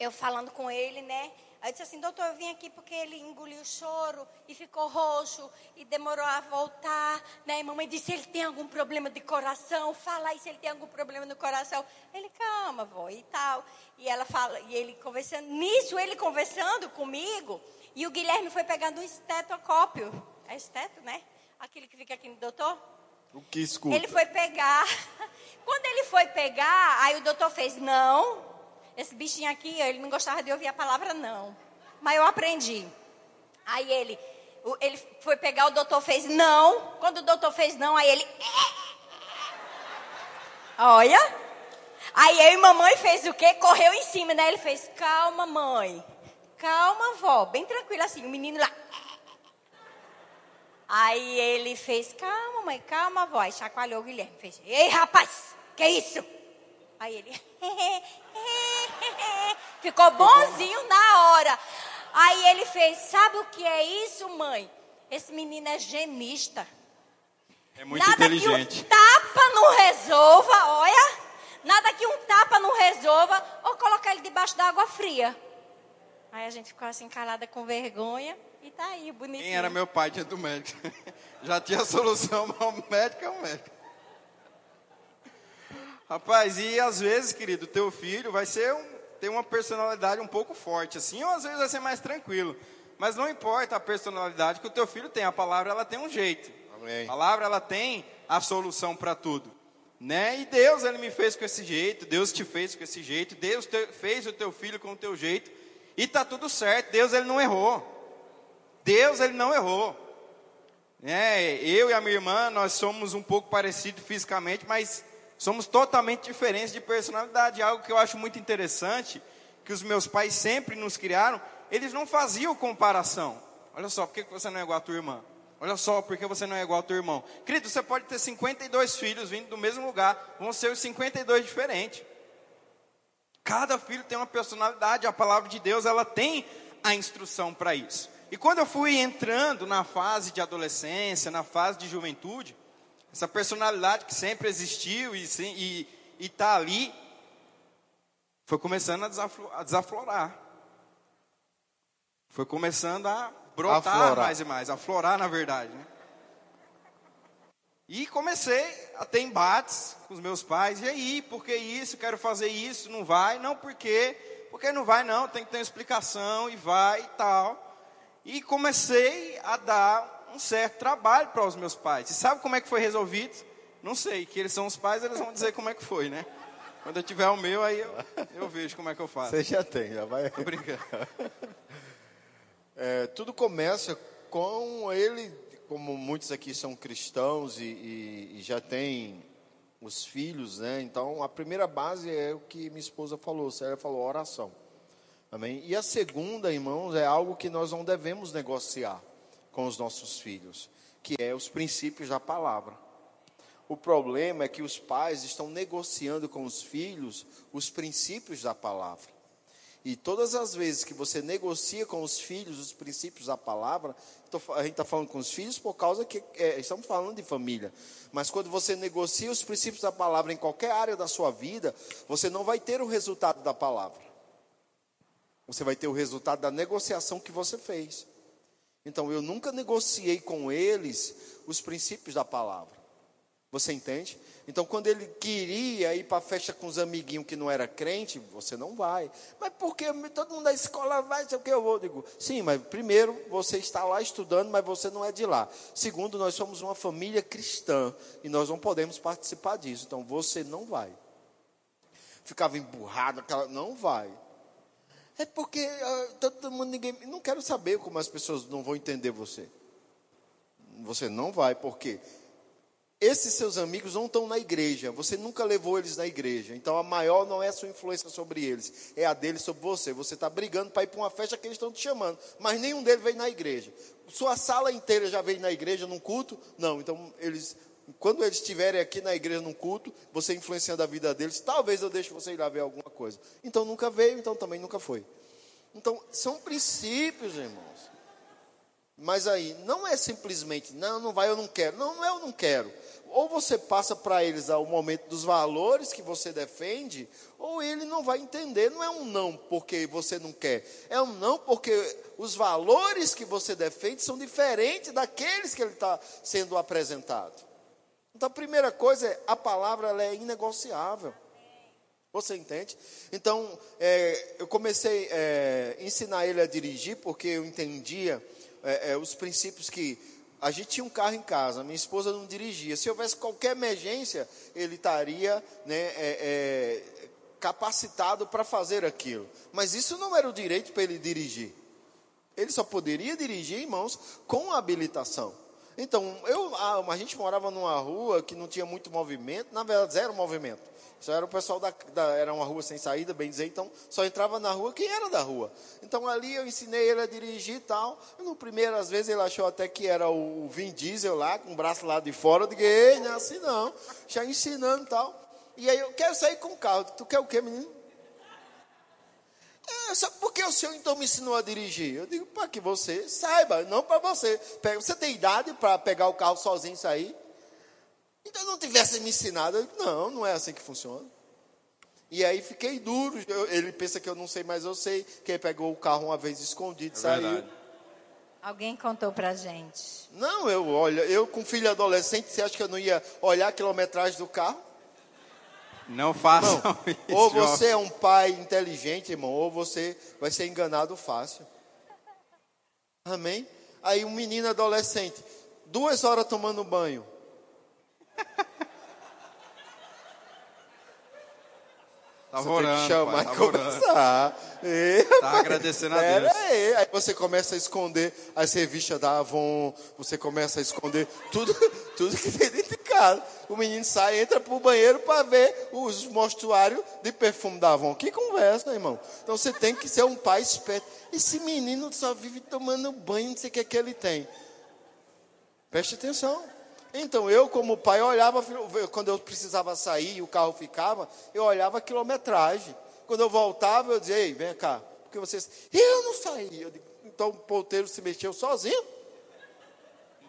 eu falando com ele, né? Aí eu disse assim, doutor, eu vim aqui porque ele engoliu o choro e ficou roxo e demorou a voltar, né? E mamãe disse, ele tem algum problema de coração, fala aí se ele tem algum problema no coração. Ele, calma, vó, e tal. E ela fala, e ele conversando, nisso ele conversando comigo, e o Guilherme foi pegando um estetocópio. É esteto, né? Aquele que fica aqui no doutor. O que escuta? Ele foi pegar. Quando ele foi pegar, aí o doutor fez, não. Esse bichinho aqui, ele não gostava de ouvir a palavra não. Mas eu aprendi. Aí ele, ele foi pegar, o doutor fez não. Quando o doutor fez não, aí ele. Olha. Aí eu e mamãe fez o quê? Correu em cima, né? Ele fez, calma, mãe. Calma, vó. Bem tranquilo assim. O menino lá. Aí ele fez, calma, mãe, calma, vó. Aí chacoalhou o Guilherme. Fez, ei, rapaz, que isso? Aí ele, ficou bonzinho na hora. Aí ele fez, sabe o que é isso, mãe? Esse menino é gemista. É muito Nada inteligente. que um tapa não resolva, olha. Nada que um tapa não resolva, ou colocar ele debaixo da água fria. Aí a gente ficou assim calada com vergonha e tá aí, bonitinho. Quem era meu pai tinha do médico. Já tinha solução, mas o médico é o médico. Rapaz, e às vezes, querido, teu filho vai ser um, ter uma personalidade um pouco forte, assim, ou às vezes vai ser mais tranquilo. Mas não importa a personalidade que o teu filho tem, a palavra ela tem um jeito. Amém. A palavra ela tem a solução para tudo, né? E Deus ele me fez com esse jeito, Deus te fez com esse jeito, Deus te- fez o teu filho com o teu jeito e tá tudo certo. Deus ele não errou. Deus ele não errou. É, eu e a minha irmã nós somos um pouco parecidos fisicamente, mas somos totalmente diferentes de personalidade. Algo que eu acho muito interessante, que os meus pais sempre nos criaram, eles não faziam comparação. Olha só, por que você não é igual a tua irmã? Olha só, por que você não é igual ao teu irmão? Querido, você pode ter 52 filhos vindo do mesmo lugar, vão ser os 52 diferentes. Cada filho tem uma personalidade, a palavra de Deus, ela tem a instrução para isso. E quando eu fui entrando na fase de adolescência, na fase de juventude, essa personalidade que sempre existiu e está ali, foi começando a, desaflo- a desaflorar. Foi começando a brotar Aflorar. mais e mais, a florar na verdade. Né? E comecei a ter embates com os meus pais. E aí, por que isso? Quero fazer isso, não vai? Não, por quê? Porque não vai, não, tem que ter uma explicação e vai e tal. E comecei a dar um certo trabalho para os meus pais. E sabe como é que foi resolvido? Não sei, que eles são os pais, eles vão dizer como é que foi, né? Quando eu tiver o meu, aí eu, eu vejo como é que eu faço. Você já tem, já vai. Tô brincando. É, tudo começa com ele, como muitos aqui são cristãos e, e, e já têm os filhos, né? Então, a primeira base é o que minha esposa falou, Sérgio falou, oração. Amém? E a segunda, irmãos, é algo que nós não devemos negociar com os nossos filhos, que é os princípios da palavra. O problema é que os pais estão negociando com os filhos os princípios da palavra. E todas as vezes que você negocia com os filhos os princípios da palavra, a gente está falando com os filhos por causa que é, estamos falando de família. Mas quando você negocia os princípios da palavra em qualquer área da sua vida, você não vai ter o resultado da palavra. Você vai ter o resultado da negociação que você fez. Então eu nunca negociei com eles os princípios da palavra. Você entende? Então, quando ele queria ir para a festa com os amiguinhos que não era crente, você não vai. Mas porque todo mundo da escola vai, sei o que eu vou. Digo, sim, mas primeiro, você está lá estudando, mas você não é de lá. Segundo, nós somos uma família cristã e nós não podemos participar disso. Então, você não vai. Ficava emburrado, aquela, não vai. É porque uh, todo mundo, ninguém. Não quero saber como as pessoas não vão entender você. Você não vai, porque esses seus amigos não estão na igreja, você nunca levou eles na igreja, então a maior não é a sua influência sobre eles, é a deles sobre você. Você está brigando para ir para uma festa que eles estão te chamando, mas nenhum deles veio na igreja. Sua sala inteira já veio na igreja num culto? Não, então eles, quando eles estiverem aqui na igreja num culto, você influenciando a vida deles, talvez eu deixe você ir lá ver alguma coisa. Então nunca veio, então também nunca foi. Então são princípios, irmãos. Mas aí, não é simplesmente, não, não vai, eu não quero. Não, não é eu não quero ou você passa para eles o momento dos valores que você defende, ou ele não vai entender. Não é um não porque você não quer, é um não porque os valores que você defende são diferentes daqueles que ele está sendo apresentado. Então, a primeira coisa é a palavra ela é inegociável. Você entende? Então, é, eu comecei a é, ensinar ele a dirigir porque eu entendia é, é os princípios que a gente tinha um carro em casa, minha esposa não dirigia. Se houvesse qualquer emergência, ele estaria né, é, é, capacitado para fazer aquilo. Mas isso não era o direito para ele dirigir. Ele só poderia dirigir, irmãos, com habilitação. Então, eu, a, a gente morava numa rua que não tinha muito movimento, na verdade, zero movimento. Só era o pessoal da, da, Era uma rua sem saída, bem dizer, então só entrava na rua quem era da rua. Então ali eu ensinei ele a dirigir e tal. E no primeiro, às vezes, ele achou até que era o Vin Diesel lá, com o braço lá de fora. Eu digo, ei, não é assim não. Já ensinando e tal. E aí eu quero sair com o carro. Tu quer o quê, menino? É, só porque o senhor então me ensinou a dirigir? Eu digo, para que você saiba, não para você. Você tem idade para pegar o carro sozinho e sair? Então não tivesse me ensinado, eu, não, não é assim que funciona. E aí fiquei duro. Eu, ele pensa que eu não sei, mas eu sei. Que ele pegou o carro uma vez escondido, é saiu. Verdade. Alguém contou pra gente. Não, eu olha, eu com filho adolescente, você acha que eu não ia olhar a quilometragem do carro? Não façam irmão, isso. Ou você é um pai inteligente, irmão, ou você vai ser enganado fácil. Amém? Aí um menino adolescente, duas horas tomando banho. Tá você orando, tem que chamar pai, e começar. E, tá agradecendo a Deus. Aí. aí você começa a esconder as revistas da Avon, você começa a esconder tudo, tudo que tem dentro de casa. O menino sai, entra pro banheiro para ver os mostruários de perfume da Avon. Que conversa, irmão. Então você tem que ser um pai esperto. Esse menino só vive tomando banho, não sei o que, é que ele tem. Preste atenção. Então eu, como pai, olhava, quando eu precisava sair e o carro ficava, eu olhava a quilometragem. Quando eu voltava, eu dizia, ei, vem cá, porque vocês. Eu não saí. Eu digo, então o ponteiro se mexeu sozinho.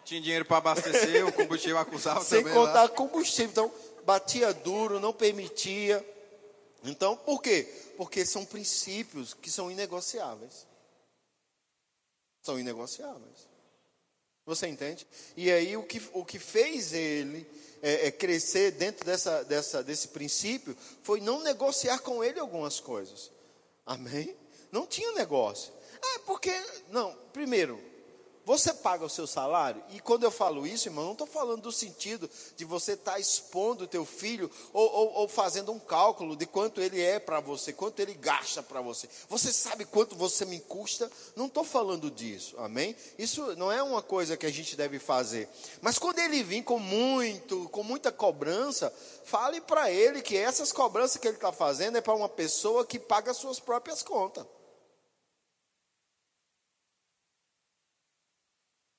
Tinha dinheiro para abastecer, o combustível acusava Sem também. Sem contar lá. combustível. Então, batia duro, não permitia. Então, por quê? Porque são princípios que são inegociáveis. São inegociáveis. Você entende? E aí o que, o que fez ele é, é crescer dentro dessa, dessa, desse princípio foi não negociar com ele algumas coisas. Amém? Não tinha negócio. Ah, porque. Não, primeiro, Você paga o seu salário? E quando eu falo isso, irmão, não estou falando do sentido de você estar tá expondo o teu filho ou, ou, ou, fazendo um cálculo de quanto ele é para você, quanto ele gasta para você. Você sabe quanto você me custa? Não estou falando disso, amém? Isso não é uma coisa que a gente deve fazer. Mas quando ele vir com muito, com muita cobrança, fale para ele que essas cobranças que ele está fazendo é para uma pessoa que paga as suas próprias contas.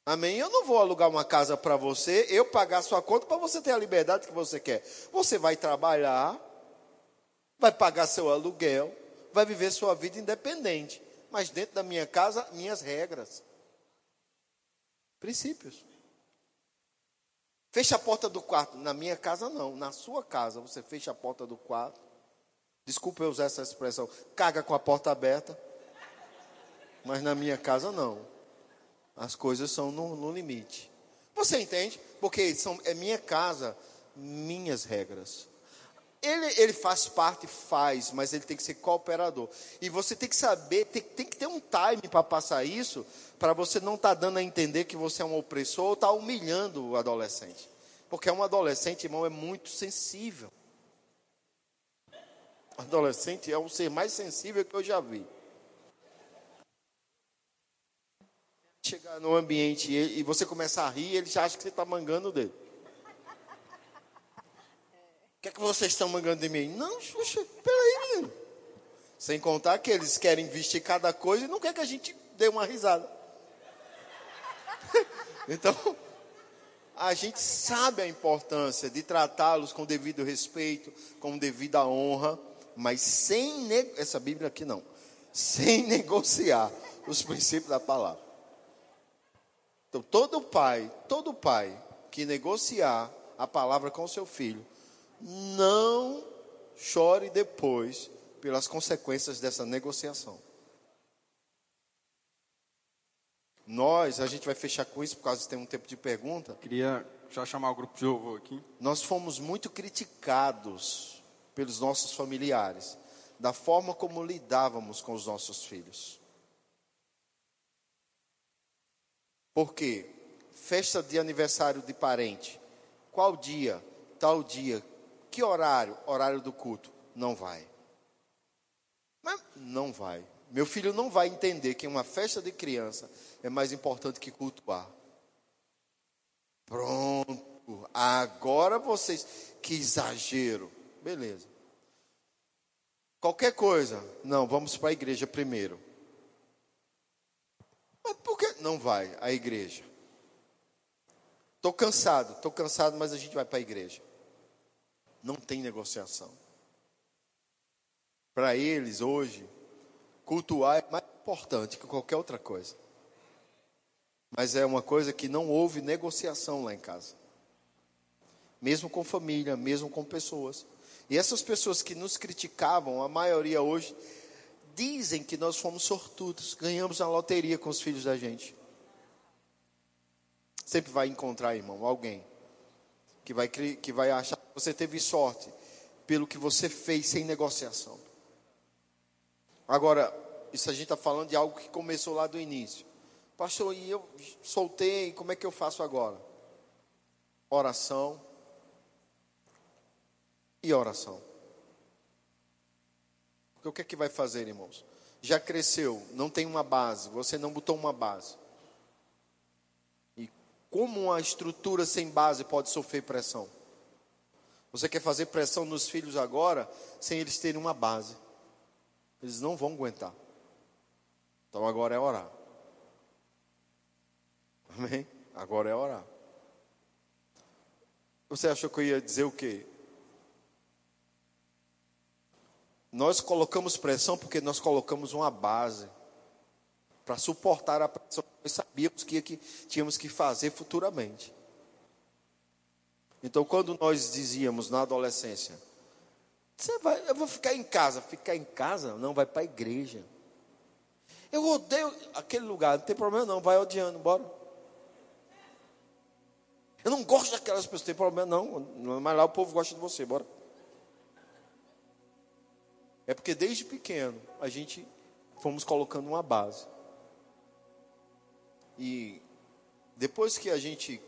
Amém? Eu não vou alugar uma casa para você, eu pagar sua conta para você ter a liberdade que você quer. Você vai trabalhar, vai pagar seu aluguel, vai viver sua vida independente. Mas dentro da minha casa, minhas regras. Princípios. Fecha a porta do quarto. Na minha casa, não. Na sua casa, você fecha a porta do quarto. Desculpa eu usar essa expressão. Caga com a porta aberta. Mas na minha casa, não. As coisas são no, no limite. Você entende? Porque são, é minha casa, minhas regras. Ele, ele faz parte, faz, mas ele tem que ser cooperador. E você tem que saber, tem, tem que ter um time para passar isso, para você não estar tá dando a entender que você é um opressor ou está humilhando o adolescente. Porque um adolescente, irmão, é muito sensível. O adolescente é o ser mais sensível que eu já vi. Chegar no ambiente e, você começa a rir, ele já acha que você está mangando dele. O que é que vocês estão mangando de mim? Não, xuxa, peraí, menino. Sem contar que eles querem vestir cada coisa e não quer que a gente dê uma risada. então, a gente sabe a importância de tratá-los com devido respeito, com devida honra, mas sem essa Bíblia aqui não, sem negociar os princípios da palavra. Então, todo pai, todo pai que negociar a palavra com seu filho, não chore depois pelas consequências dessa negociação. Nós, a gente vai fechar com isso por causa de ter um tempo de pergunta. Queria já chamar o grupo de novo aqui. Nós fomos muito criticados pelos nossos familiares da forma como lidávamos com os nossos filhos. Por quê? Festa de aniversário de parente. Qual dia? Tal dia. Que horário? Horário do culto. Não vai. Mas não vai. Meu filho não vai entender que uma festa de criança é mais importante que cultuar. Pronto. Agora vocês. Que exagero. Beleza. Qualquer coisa. Não, vamos para a igreja primeiro. Mas por que não vai à igreja? Estou cansado, estou cansado, mas a gente vai para a igreja. Não tem negociação. Para eles, hoje, cultuar é mais importante que qualquer outra coisa. Mas é uma coisa que não houve negociação lá em casa. Mesmo com família, mesmo com pessoas. E essas pessoas que nos criticavam, a maioria hoje dizem que nós fomos sortudos, ganhamos na loteria com os filhos da gente. Sempre vai encontrar, irmão, alguém que vai, que vai achar que você teve sorte pelo que você fez sem negociação. Agora, isso a gente está falando de algo que começou lá do início. Pastor, e eu soltei, como é que eu faço agora? Oração e oração. Porque o que é que vai fazer, irmãos? Já cresceu, não tem uma base, você não botou uma base. E como uma estrutura sem base pode sofrer pressão? Você quer fazer pressão nos filhos agora, sem eles terem uma base. Eles não vão aguentar. Então agora é orar. Amém? Agora é orar. Você achou que eu ia dizer o quê? Nós colocamos pressão porque nós colocamos uma base para suportar a pressão que nós sabíamos que, que tínhamos que fazer futuramente. Então, quando nós dizíamos na adolescência, você vai, eu vou ficar em casa, ficar em casa, não vai para a igreja. Eu odeio aquele lugar, não tem problema não, vai odiando, bora. Eu não gosto daquelas pessoas, tem problema não, mas lá o povo gosta de você, bora. É porque desde pequeno a gente fomos colocando uma base. E depois que a gente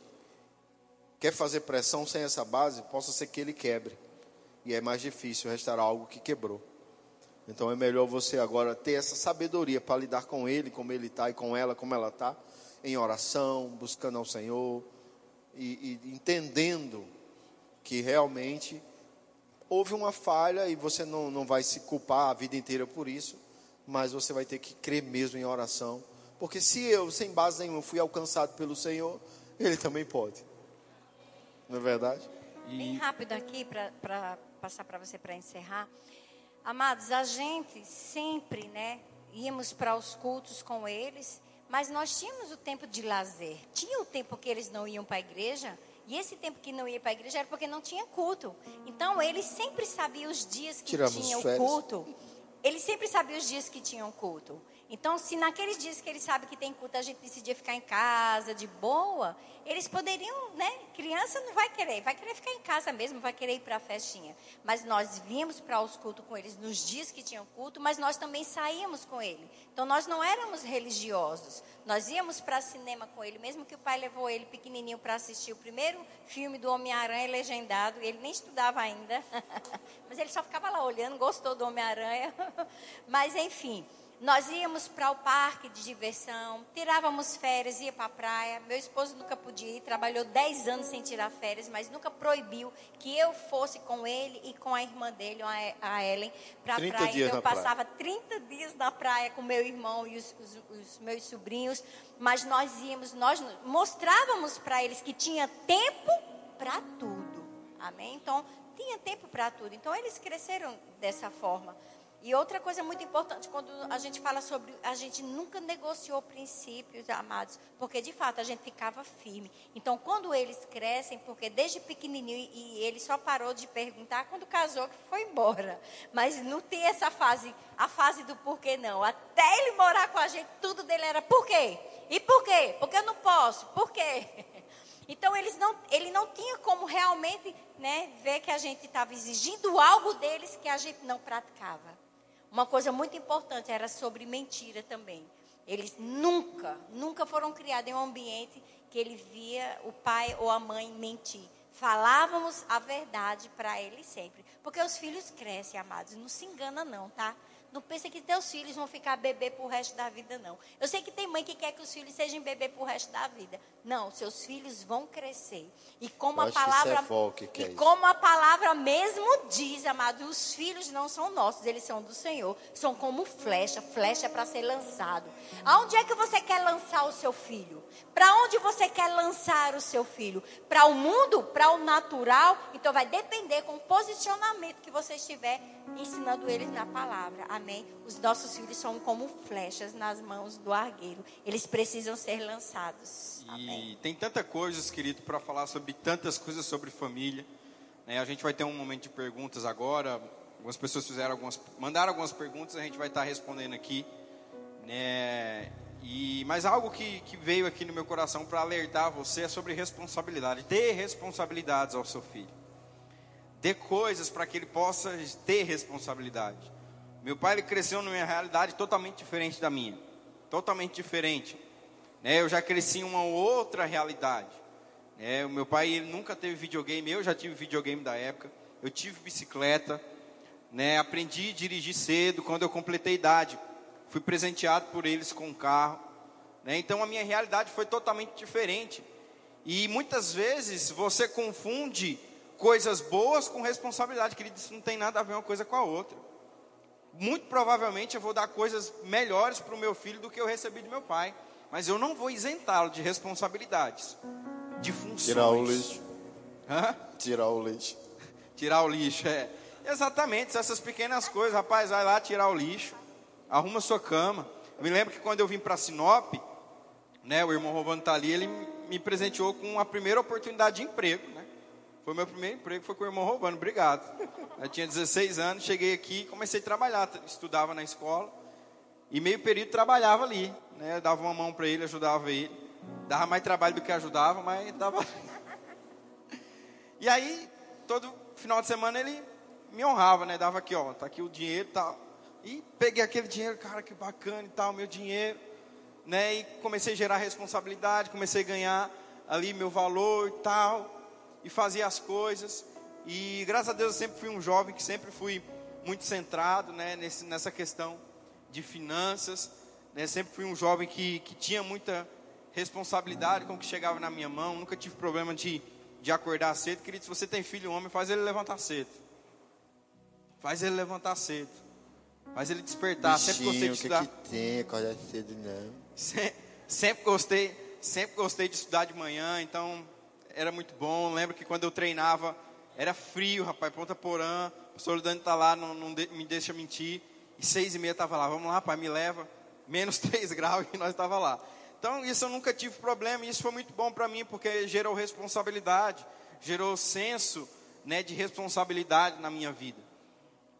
quer fazer pressão sem essa base, possa ser que ele quebre. E é mais difícil restaurar algo que quebrou. Então é melhor você agora ter essa sabedoria para lidar com ele, como ele está, e com ela, como ela está, em oração, buscando ao Senhor e, e entendendo que realmente houve uma falha e você não, não vai se culpar a vida inteira por isso, mas você vai ter que crer mesmo em oração. Porque se eu, sem base nenhuma, fui alcançado pelo Senhor, Ele também pode. Não é verdade? Bem rápido aqui, para passar para você para encerrar. Amados, a gente sempre, né, íamos para os cultos com eles, mas nós tínhamos o tempo de lazer. Tinha o tempo que eles não iam para a igreja, e esse tempo que não ia para a igreja era porque não tinha culto. Então, eles sempre sabiam os dias que Tiramos tinham férias. culto. Eles sempre sabiam os dias que tinham culto. Então, se naqueles dias que eles sabem que tem culto, a gente decidia ficar em casa, de boa, eles poderiam, né? Criança não vai querer, vai querer ficar em casa mesmo, vai querer ir para a festinha. Mas nós víamos para os cultos com eles nos dias que tinham culto, mas nós também saíamos com ele. Então, nós não éramos religiosos. Nós íamos para cinema com ele, mesmo que o pai levou ele pequenininho para assistir o primeiro filme do Homem-Aranha legendado. Ele nem estudava ainda, mas ele só ficava lá olhando, gostou do Homem-Aranha. Mas, enfim. Nós íamos para o parque de diversão, tirávamos férias, ia para a praia. Meu esposo nunca podia ir, trabalhou 10 anos sem tirar férias, mas nunca proibiu que eu fosse com ele e com a irmã dele, a Ellen, para a 30 praia. Então eu na praia. passava 30 dias na praia com meu irmão e os, os- os meus sobrinhos, mas nós íamos, nós mostrávamos para eles que tinha tempo para tudo. Amém? Então, tinha tempo para tudo. Então, eles cresceram dessa forma. E outra coisa muito importante, quando a gente fala sobre. A gente nunca negociou princípios, amados, porque de fato a gente ficava firme. Então, quando eles crescem, porque desde pequenininho, e ele só parou de perguntar quando casou, que foi embora. Mas não tem essa fase, a fase do porquê não. Até ele morar com a gente, tudo dele era por quê? E por quê? Porque eu não posso. Por quê? Então eles não, ele não tinha como realmente né, ver que a gente estava exigindo algo deles que a gente não praticava. Uma coisa muito importante era sobre mentira também. Eles nunca, nunca foram criados em um ambiente que ele via o pai ou a mãe mentir. Falávamos a verdade para eles sempre. Porque os filhos crescem, amados. Não se engana não, tá? Não pensa que teus filhos vão ficar bebê pro resto da vida, não. Eu sei que tem mãe que quer que os filhos sejam bebê pro resto da vida. Não, seus filhos vão crescer. E como Eu a que é palavra que e como a palavra mesmo diz, amado, os filhos não são nossos, eles são do Senhor. São como flecha, flecha para ser lançado. Aonde é que você quer lançar o seu filho? Para onde você quer lançar o seu filho? Para o mundo? Para o natural? Então vai depender com o posicionamento que você estiver ensinando eles na palavra. Amém? Os nossos filhos são como flechas nas mãos do argueiro. Eles precisam ser lançados. Amém. E tem tanta coisas, querido, para falar sobre tantas coisas sobre família. né? A gente vai ter um momento de perguntas agora. Algumas pessoas fizeram algumas, mandaram algumas perguntas, a gente vai estar respondendo aqui. Né? E, mas algo que, que veio aqui no meu coração para alertar você é sobre responsabilidade. Dê responsabilidades ao seu filho. Dê coisas para que ele possa ter responsabilidade. Meu pai ele cresceu numa realidade totalmente diferente da minha. Totalmente diferente. Né, eu já cresci em uma outra realidade. né. o meu pai ele nunca teve videogame, eu já tive videogame da época. Eu tive bicicleta. né, aprendi a dirigir cedo quando eu completei idade. Fui presenteado por eles com um carro. né, então a minha realidade foi totalmente diferente. E muitas vezes você confunde coisas boas com responsabilidade, querido. Isso não tem nada a ver uma coisa com a outra. Muito provavelmente eu vou dar coisas melhores para o meu filho do que eu recebi do meu pai. Mas eu não vou isentá-lo de responsabilidades, de funções. Tirar o lixo. Hã? Tirar o lixo. Tirar o lixo, é. Exatamente, essas pequenas coisas. Rapaz, vai lá tirar o lixo, arruma sua cama. Eu me lembro que quando eu vim para Sinop, né, o irmão Rovano tá ali, ele me presenteou com a primeira oportunidade de emprego, né? Foi meu primeiro emprego, foi com o irmão Rovano, obrigado. Eu tinha 16 anos, cheguei aqui, comecei a trabalhar, estudava na escola e meio período trabalhava ali, né? Dava uma mão para ele, ajudava ele. Dava mais trabalho do que ajudava, mas dava E aí, todo final de semana ele me honrava, né? Dava aqui, ó, tá aqui o dinheiro e tal. E peguei aquele dinheiro, cara, que bacana e tal, meu dinheiro. né? E comecei a gerar responsabilidade, comecei a ganhar ali meu valor e tal, e fazia as coisas. E graças a Deus eu sempre fui um jovem que sempre fui muito centrado, né? Nesse, nessa questão de finanças, né? Sempre fui um jovem que, que tinha muita responsabilidade com o que chegava na minha mão, nunca tive problema de, de acordar cedo. Querido, se você tem filho homem, faz ele levantar cedo. Faz ele levantar cedo. Faz ele despertar. Bichinho, sempre gostei de estudar. que, que tem? Acordar cedo não. Se- Sempre gostei, sempre gostei de estudar de manhã, então era muito bom. Lembro que quando eu treinava era frio, rapaz, Ponta Porã. O pastor Dani tá lá, não, não de- me deixa mentir. E seis e meia tava lá, vamos lá, pai, me leva. Menos três graus e nós tava lá. Então isso eu nunca tive problema. E isso foi muito bom para mim porque gerou responsabilidade, gerou senso, né, de responsabilidade na minha vida.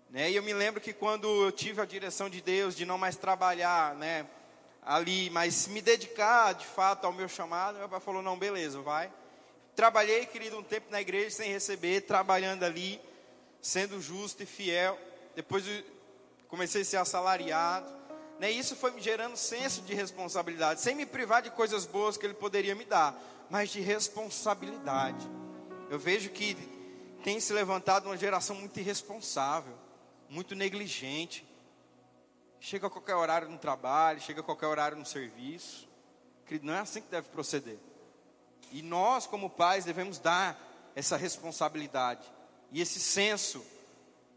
Né? E eu me lembro que quando eu tive a direção de Deus de não mais trabalhar, né, ali, mas me dedicar de fato ao meu chamado, meu pai falou: "Não, beleza, vai". Trabalhei, querido, um tempo na igreja sem receber, trabalhando ali, sendo justo e fiel. Depois comecei a ser assalariado. Né? Isso foi me gerando senso de responsabilidade, sem me privar de coisas boas que ele poderia me dar, mas de responsabilidade. Eu vejo que tem se levantado uma geração muito irresponsável, muito negligente. Chega a qualquer horário no trabalho, chega a qualquer horário no serviço. Querido, não é assim que deve proceder. E nós, como pais, devemos dar essa responsabilidade e esse senso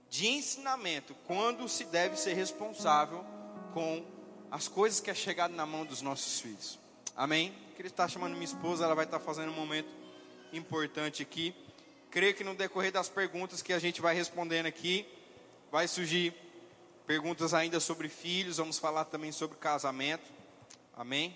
de ensinamento quando se deve ser responsável com as coisas que é chegado na mão dos nossos filhos. Amém? Queria estar chamando minha esposa, ela vai estar fazendo um momento importante aqui. Creio que no decorrer das perguntas que a gente vai respondendo aqui, vai surgir perguntas ainda sobre filhos, vamos falar também sobre casamento. Amém?